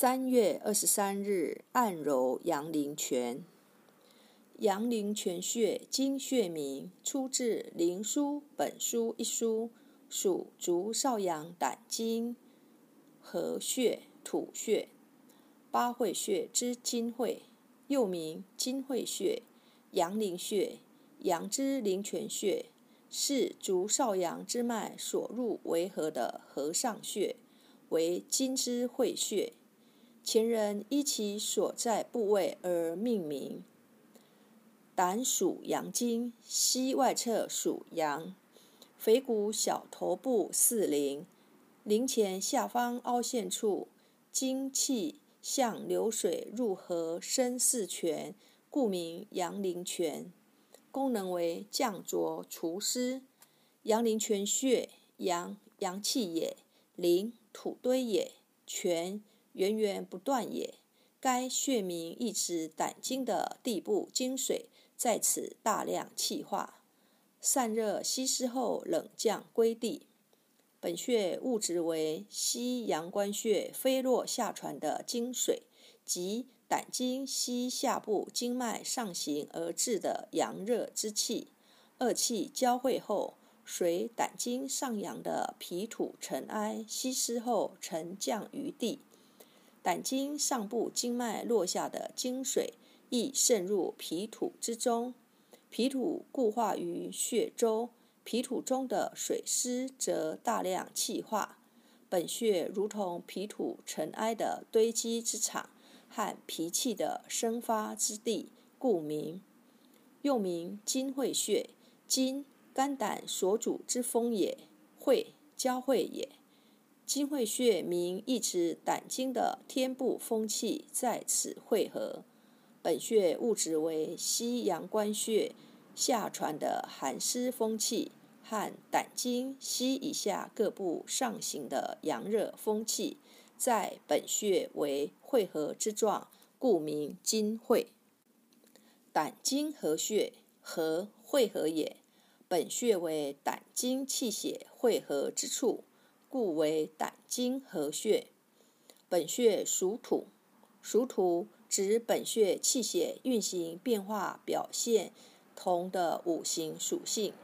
三月二十三日，按揉阳陵泉。阳陵泉穴，经穴名，出自《灵枢·本书》一书，属足少阳胆经合穴、土穴、八会穴之金会，又名金会穴、阳陵穴、阳之陵泉穴，是足少阳之脉所入为合的合上穴，为金之会穴。前人依其所在部位而命名。胆属阳经，膝外侧属阳，腓骨小头部四陵，陵前下方凹陷处，精气向流水入河生四泉，故名阳陵泉。功能为降浊除湿。阳陵泉穴，阳阳气也，陵土堆也，泉。源源不断也。该穴名意指胆经的地部经水在此大量气化，散热稀释后冷降归地。本穴物质为西阳关穴飞落下传的经水及胆经西下部经脉上行而至的阳热之气，二气交汇后，随胆经上扬的脾土尘埃稀释后沉降于地。胆经上部经脉落下的经水，亦渗入脾土之中，脾土固化于血周，脾土中的水湿则大量气化。本穴如同脾土尘埃的堆积之场和脾气的生发之地，故名。又名金会穴，金肝胆所主之风也，会交汇也。金会穴名意指胆经的天部风气在此汇合。本穴物质为西阳关穴下传的寒湿风气和胆经西以下各部上行的阳热风气，在本穴为汇合之状，故名金会。胆经合穴，合汇合也。本穴为胆经气血汇合之处。故为胆经合穴。本穴属土，属土指本穴气血运行变化表现同的五行属性。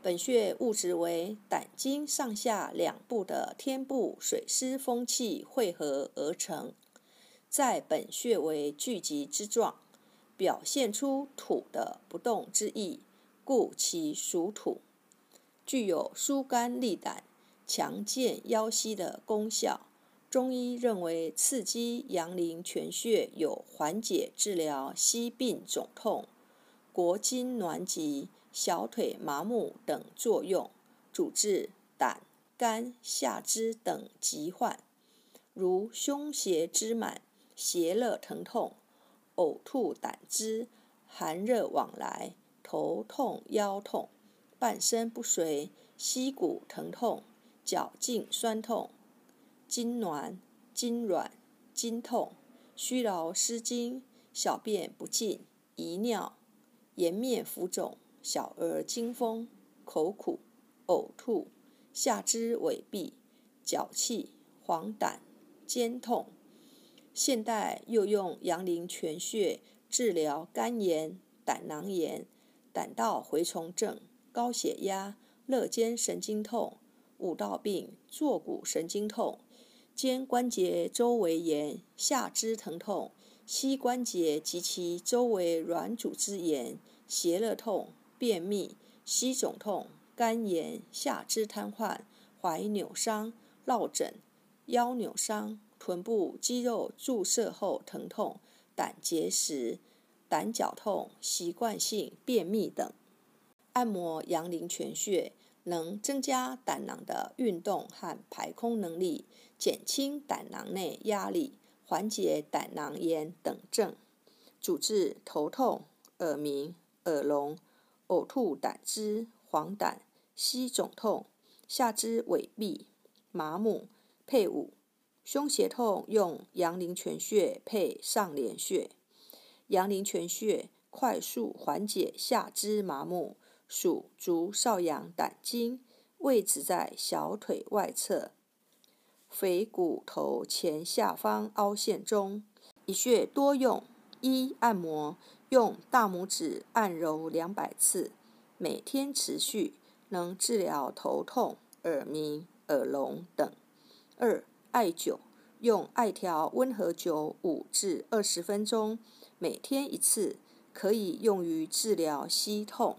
本穴物质为胆经上下两部的天部水湿风气汇合而成，在本穴为聚集之状，表现出土的不动之意，故其属土，具有疏肝利胆。强健腰膝的功效，中医认为刺激阳陵泉穴有缓解治疗膝病肿痛、国筋挛急、小腿麻木等作用，主治胆、肝、下肢等疾患，如胸胁之满、胁肋疼痛、呕吐胆汁、寒热往来、头痛腰痛、半身不遂、膝骨疼痛。脚颈酸痛、筋挛、筋软、筋痛、虚劳失精、小便不尽、遗尿、颜面浮肿、小儿惊风、口苦、呕吐、下肢痿痹、脚气、黄疸、肩痛。现代又用阳陵泉穴治疗肝炎、胆囊炎、胆道蛔虫症、高血压、肋间神经痛。五道病、坐骨神经痛、肩关节周围炎、下肢疼痛、膝关节及其周围软组织炎、胁肋痛、便秘、膝肿痛、肝炎、下肢瘫痪、踝扭伤、落枕、腰扭伤、臀部肌肉注射后疼痛、胆结石、胆绞痛、习惯性便秘等，按摩阳陵泉穴。能增加胆囊的运动和排空能力，减轻胆囊内压力，缓解胆囊炎等症，主治头痛、耳鸣、耳聋、呕吐胆汁、黄疸、膝肿痛、下肢痿痹、麻木、配伍、胸胁痛，用阳陵泉穴配上廉穴。阳陵泉穴快速缓解下肢麻木。属足少阳胆经，位置在小腿外侧。腓骨头前下方凹陷中。一穴多用：一、按摩，用大拇指按揉两百次，每天持续，能治疗头痛、耳鸣、耳聋等；二、艾灸，用艾条温和灸五至二十分钟，每天一次，可以用于治疗膝痛。